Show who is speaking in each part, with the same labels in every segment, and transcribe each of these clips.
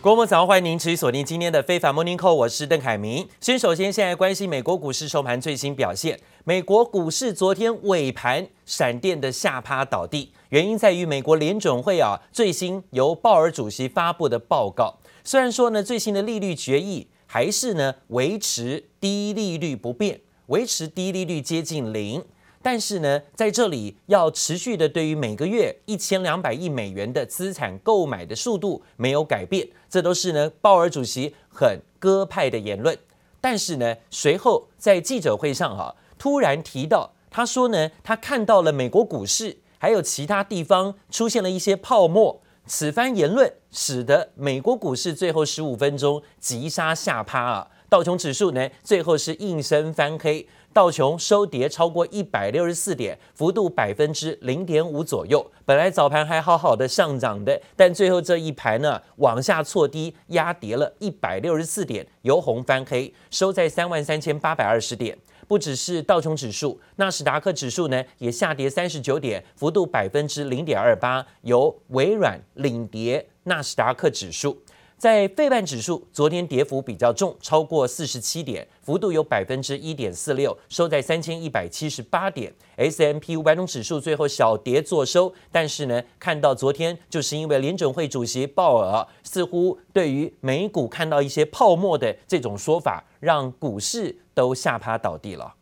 Speaker 1: 郭沫早，欢迎您持续锁定今天的非凡 Morning Call，我是邓凯明。先首先，现在关心美国股市收盘最新表现。美国股市昨天尾盘闪电的下趴倒地，原因在于美国联准会啊最新由鲍尔主席发布的报告。虽然说呢，最新的利率决议还是呢维持低利率不变，维持低利率接近零。但是呢，在这里要持续的对于每个月一千两百亿美元的资产购买的速度没有改变，这都是呢鲍尔主席很鸽派的言论。但是呢，随后在记者会上哈、啊，突然提到，他说呢，他看到了美国股市还有其他地方出现了一些泡沫。此番言论使得美国股市最后十五分钟急杀下趴啊，道琼指数呢最后是应声翻黑。道琼收跌超过一百六十四点，幅度百分之零点五左右。本来早盘还好好的上涨的，但最后这一盘呢，往下挫低，压跌了一百六十四点，由红翻黑，收在三万三千八百二十点。不只是道琼指数，纳斯达克指数呢也下跌三十九点，幅度百分之零点二八，由微软领跌纳斯达克指数。在费半指数昨天跌幅比较重，超过四十七点，幅度有百分之一点四六，收在三千一百七十八点。S M P 五百种指数最后小跌作收，但是呢，看到昨天就是因为联准会主席鲍尔似乎对于美股看到一些泡沫的这种说法，让股市都下趴倒地了。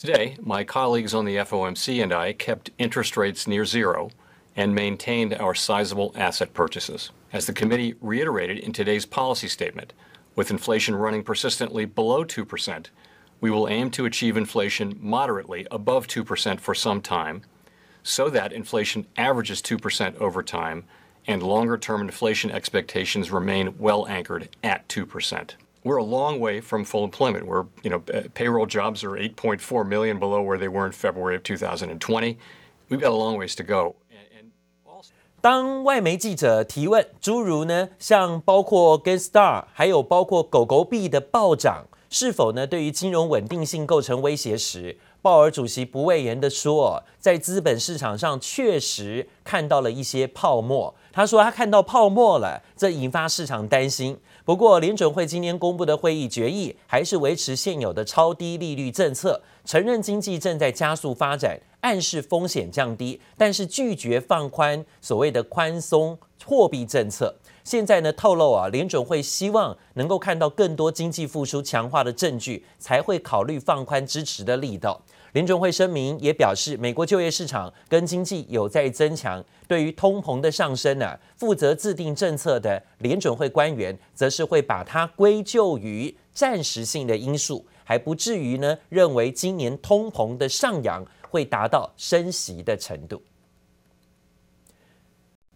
Speaker 2: Today, my colleagues on the FOMC and I kept interest rates near zero and maintained our sizable asset purchases. As the committee reiterated in today's policy statement, with inflation running persistently below 2%, we will aim to achieve inflation moderately above 2% for some time, so that inflation averages 2% over time and longer-term inflation expectations remain well anchored at 2%. We're a long way from full employment. We're, you know, uh, payroll jobs are 8.4 million below where they were in February of 2020. We've got a long ways to go.
Speaker 1: 当外媒记者提问，诸如呢，像包括 Gamestar，还有包括狗狗币的暴涨，是否呢对于金融稳定性构成威胁时，鲍尔主席不讳言的说，在资本市场上确实看到了一些泡沫。他说他看到泡沫了，这引发市场担心。不过联准会今天公布的会议决议还是维持现有的超低利率政策，承认经济正在加速发展。暗示风险降低，但是拒绝放宽所谓的宽松货币政策。现在呢，透露啊，联准会希望能够看到更多经济复苏强化的证据，才会考虑放宽支持的力道。联准会声明也表示，美国就业市场跟经济有在增强。对于通膨的上升呢，负责制定政策的联准会官员则是会把它归咎于暂时性的因素，还不至于呢认为今年通膨的上扬。会达到升息的程度。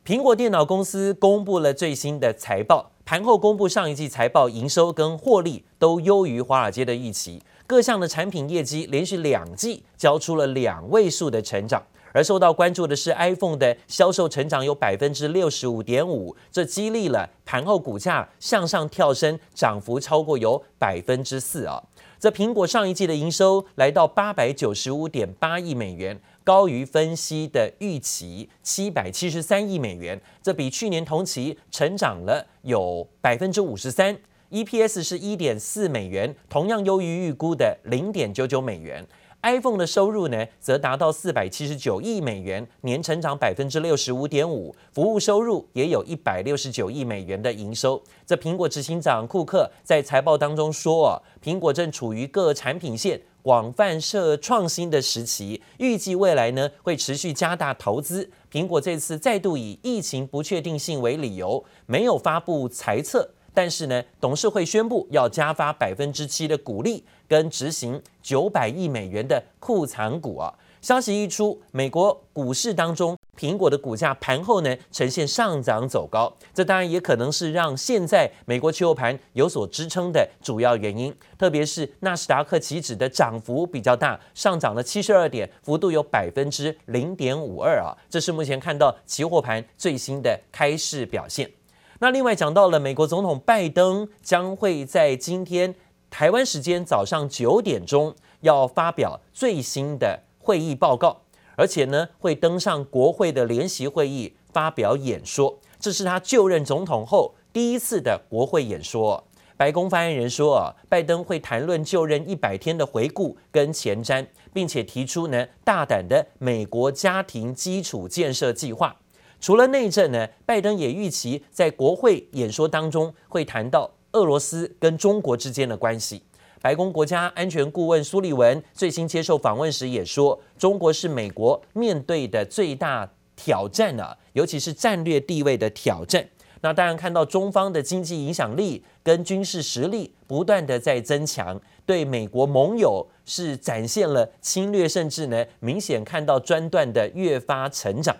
Speaker 1: 苹果电脑公司公布了最新的财报，盘后公布上一季财报营收跟获利都优于华尔街的预期，各项的产品业绩连续两季交出了两位数的成长。而受到关注的是 iPhone 的销售成长有百分之六十五点五，这激励了盘后股价向上跳升，涨幅超过有百分之四啊。这苹果上一季的营收来到八百九十五点八亿美元，高于分析的预期七百七十三亿美元，这比去年同期成长了有百分之五十三。EPS 是一点四美元，同样优于预估的零点九九美元。iPhone 的收入呢，则达到四百七十九亿美元，年成长百分之六十五点五。服务收入也有一百六十九亿美元的营收。这苹果执行长库克在财报当中说，啊，苹果正处于各产品线广泛设创新的时期，预计未来呢会持续加大投资。苹果这次再度以疫情不确定性为理由，没有发布财测。但是呢，董事会宣布要加发百分之七的股利，跟执行九百亿美元的库藏股啊。消息一出，美国股市当中，苹果的股价盘后呢呈现上涨走高，这当然也可能是让现在美国期货盘有所支撑的主要原因。特别是纳斯达克期指的涨幅比较大，上涨了七十二点，幅度有百分之零点五二啊。这是目前看到期货盘最新的开市表现。那另外讲到了美国总统拜登将会在今天台湾时间早上九点钟要发表最新的会议报告，而且呢会登上国会的联席会议发表演说，这是他就任总统后第一次的国会演说。白宫发言人说，拜登会谈论就任一百天的回顾跟前瞻，并且提出呢大胆的美国家庭基础建设计划。除了内政呢，拜登也预期在国会演说当中会谈到俄罗斯跟中国之间的关系。白宫国家安全顾问苏利文最新接受访问时也说，中国是美国面对的最大挑战啊，尤其是战略地位的挑战。那当然看到中方的经济影响力跟军事实力不断的在增强，对美国盟友是展现了侵略，甚至呢明显看到专断的越发成长。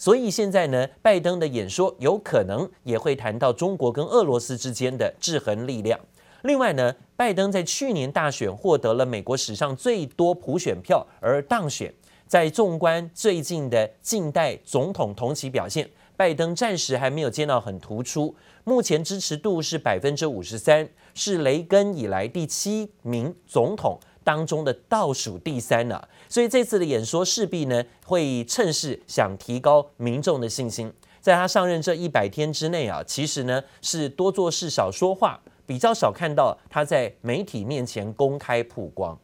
Speaker 1: 所以现在呢，拜登的演说有可能也会谈到中国跟俄罗斯之间的制衡力量。另外呢，拜登在去年大选获得了美国史上最多普选票而当选。在纵观最近的近代总统同期表现。拜登暂时还没有见到很突出，目前支持度是百分之五十三，是雷根以来第七名总统当中的倒数第三呢。所以这次的演说势必呢会趁势想提高民众的信心。在他上任这一百天之内啊，其实呢是多做事少说话，比较少看到他在媒体面前公开曝光。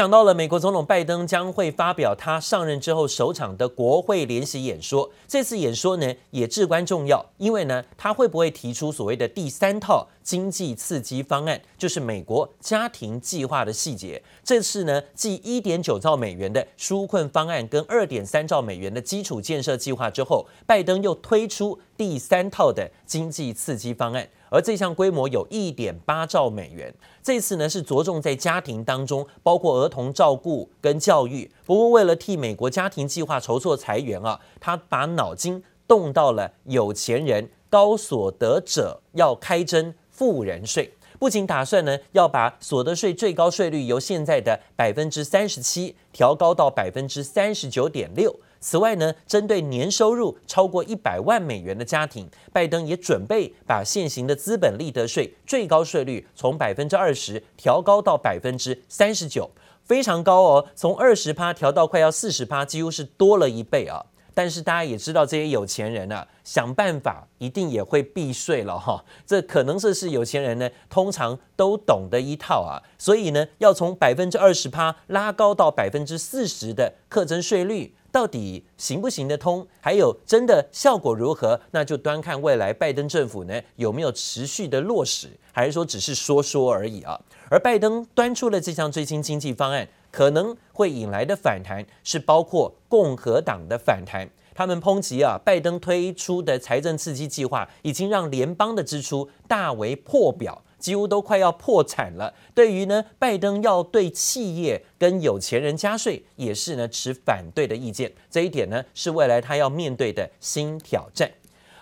Speaker 1: 讲到了美国总统拜登将会发表他上任之后首场的国会联席演说，这次演说呢也至关重要，因为呢他会不会提出所谓的第三套经济刺激方案，就是美国家庭计划的细节。这次呢继一点九兆美元的纾困方案跟二点三兆美元的基础建设计划之后，拜登又推出第三套的经济刺激方案。而这项规模有一点八兆美元，这次呢是着重在家庭当中，包括儿童照顾跟教育。不过为了替美国家庭计划筹措财源啊，他把脑筋动到了有钱人、高所得者要开征富人税，不仅打算呢要把所得税最高税率由现在的百分之三十七调高到百分之三十九点六。此外呢，针对年收入超过一百万美元的家庭，拜登也准备把现行的资本利得税最高税率从百分之二十调高到百分之三十九，非常高哦，从二十趴调到快要四十趴，几乎是多了一倍啊。但是大家也知道，这些有钱人啊，想办法一定也会避税了哈。这可能这是有钱人呢通常都懂的一套啊。所以呢，要从百分之二十趴拉高到百分之四十的课征税率。到底行不行得通？还有真的效果如何？那就端看未来拜登政府呢有没有持续的落实，还是说只是说说而已啊？而拜登端出了这项最新经济方案，可能会引来的反弹是包括共和党的反弹，他们抨击啊，拜登推出的财政刺激计划已经让联邦的支出大为破表。几乎都快要破产了。对于呢，拜登要对企业跟有钱人加税，也是呢持反对的意见。这一点呢，是未来他要面对的新挑战。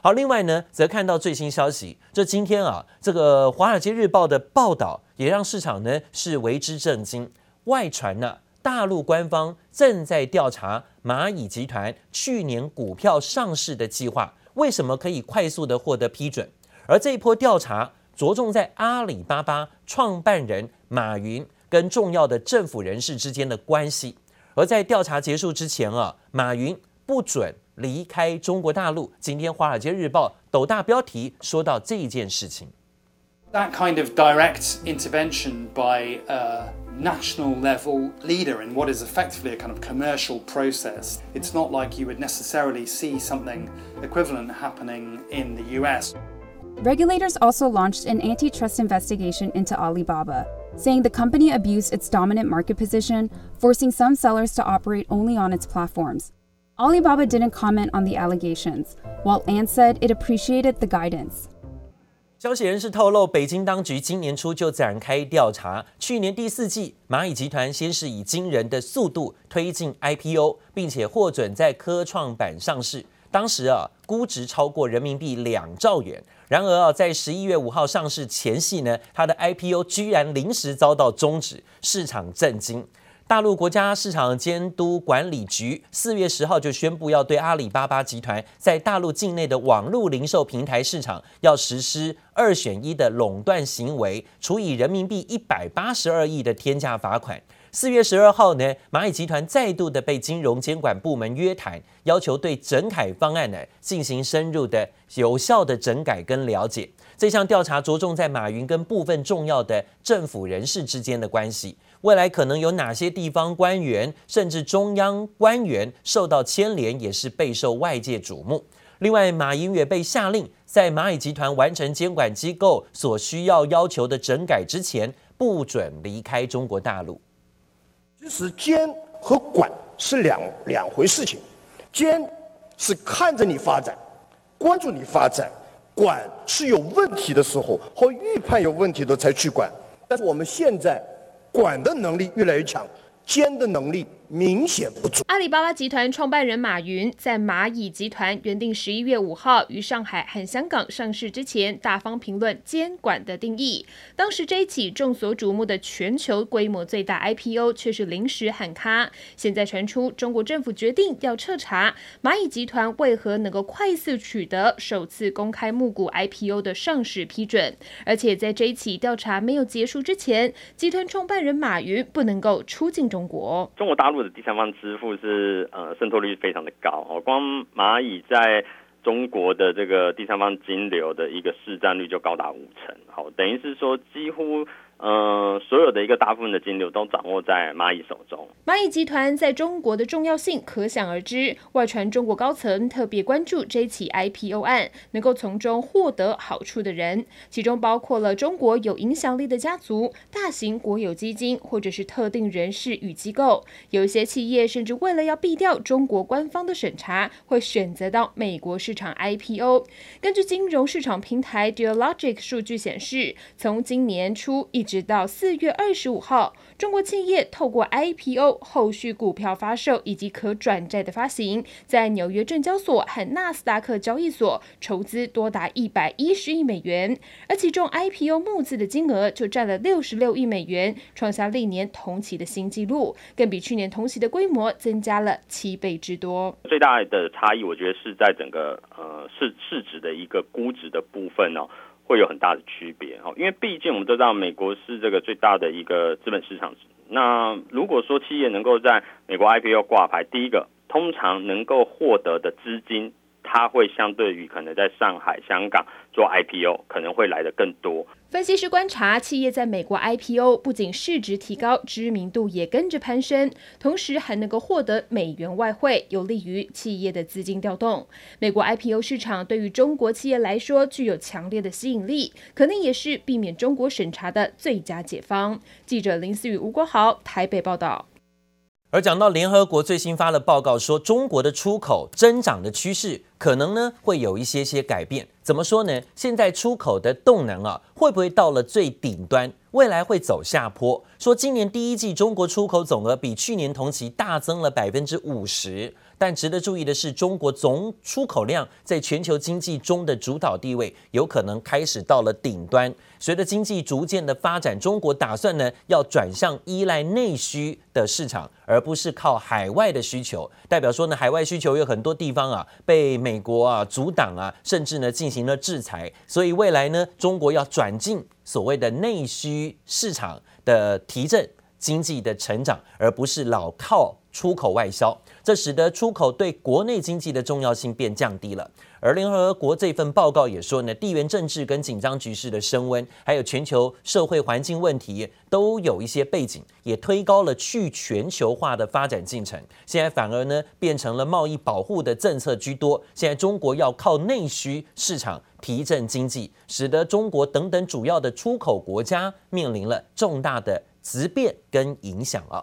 Speaker 1: 好，另外呢，则看到最新消息，这今天啊，这个《华尔街日报》的报道也让市场呢是为之震惊。外传呢，大陆官方正在调查蚂蚁集团去年股票上市的计划，为什么可以快速的获得批准？而这一波调查。着重在阿里巴巴创办人马云跟重要的政府人士之间的关系，而在调查结束之前啊，马云不准离开中国大陆。今天《华尔街日报》斗大标题说到这一件事情
Speaker 3: ：That kind of direct intervention by a national level leader in what is effectively a kind of commercial process. It's not like you would necessarily see something equivalent happening in the U.S.
Speaker 4: Regulators also launched an antitrust investigation into Alibaba, saying the company abused its dominant market position, forcing some sellers to operate only on its platforms. Alibaba didn't comment on the allegations, while Ant said it appreciated the guidance.
Speaker 1: 消息人士透露，北京当局今年初就展开调查。去年第四季，蚂蚁集团先是以惊人的速度推进 IPO，并且获准在科创板上市。当时啊，估值超过人民币两兆元。 然而啊，在十一月五号上市前夕呢，它的 IPO 居然临时遭到终止，市场震惊。大陆国家市场监督管理局四月十号就宣布，要对阿里巴巴集团在大陆境内的网络零售平台市场要实施二选一的垄断行为，处以人民币一百八十二亿的天价罚款。四月十二号呢，蚂蚁集团再度的被金融监管部门约谈，要求对整改方案呢进行深入的、有效的整改跟了解。这项调查着重在马云跟部分重要的政府人士之间的关系，未来可能有哪些地方官员甚至中央官员受到牵连，也是备受外界瞩目。另外，马云也被下令在蚂蚁集团完成监管机构所需要要求的整改之前，不准离开中国大陆。
Speaker 5: 其实监和管是两两回事情，监是看着你发展，关注你发展；管是有问题的时候或预判有问题的才去管。但是我们现在管的能力越来越强，监的能力。明显不足。
Speaker 6: 阿里巴巴集团创办人马云在蚂蚁集团原定十一月五号于上海和香港上市之前，大方评论监管的定义。当时这一起众所瞩目的全球规模最大 IPO 却是临时喊卡。现在传出中国政府决定要彻查蚂蚁集团为何能够快速取得首次公开募股 IPO 的上市批准，而且在这一起调查没有结束之前，集团创办人马云不能够出境中国。
Speaker 7: 中国大陆。或者第三方支付是呃渗透率非常的高哦，光蚂蚁在中国的这个第三方金流的一个市占率就高达五成，好，等于是说几乎。呃，所有的一个大部分的金流都掌握在蚂蚁手中。
Speaker 6: 蚂蚁集团在中国的重要性可想而知。外传中国高层特别关注这起 IPO 案，能够从中获得好处的人，其中包括了中国有影响力的家族、大型国有基金或者是特定人士与机构。有一些企业甚至为了要避掉中国官方的审查，会选择到美国市场 IPO。根据金融市场平台 Dealogic 数据显示，从今年初一直到四月二十五号，中国企业透过 IPO、后续股票发售以及可转债的发行，在纽约证交所和纳斯达克交易所筹资多达一百一十亿美元，而其中 IPO 募资的金额就占了六十六亿美元，创下历年同期的新纪录，更比去年同期的规模增加了七倍之多。
Speaker 7: 最大的差异，我觉得是在整个呃市市值的一个估值的部分哦。会有很大的区别哦，因为毕竟我们都知道美国是这个最大的一个资本市场。那如果说企业能够在美国 IPO 挂牌，第一个通常能够获得的资金。它会相对于可能在上海、香港做 IPO，可能会来得更多。
Speaker 6: 分析师观察，企业在美国 IPO 不仅市值提高，知名度也跟着攀升，同时还能够获得美元外汇，有利于企业的资金调动。美国 IPO 市场对于中国企业来说具有强烈的吸引力，可能也是避免中国审查的最佳解方。记者林思雨、吴国豪台北报道。
Speaker 1: 而讲到联合国最新发的报告说，中国的出口增长的趋势可能呢会有一些些改变。怎么说呢？现在出口的动能啊，会不会到了最顶端？未来会走下坡？说今年第一季中国出口总额比去年同期大增了百分之五十。但值得注意的是，中国总出口量在全球经济中的主导地位有可能开始到了顶端。随着经济逐渐的发展，中国打算呢要转向依赖内需的市场，而不是靠海外的需求。代表说呢，海外需求有很多地方啊被美国啊阻挡啊，甚至呢进行了制裁。所以未来呢，中国要转进所谓的内需市场的提振经济的成长，而不是老靠出口外销。这使得出口对国内经济的重要性变降低了。而联合国这份报告也说呢，地缘政治跟紧张局势的升温，还有全球社会环境问题，都有一些背景，也推高了去全球化的发展进程。现在反而呢，变成了贸易保护的政策居多。现在中国要靠内需市场提振经济，使得中国等等主要的出口国家面临了重大的质变跟影响啊。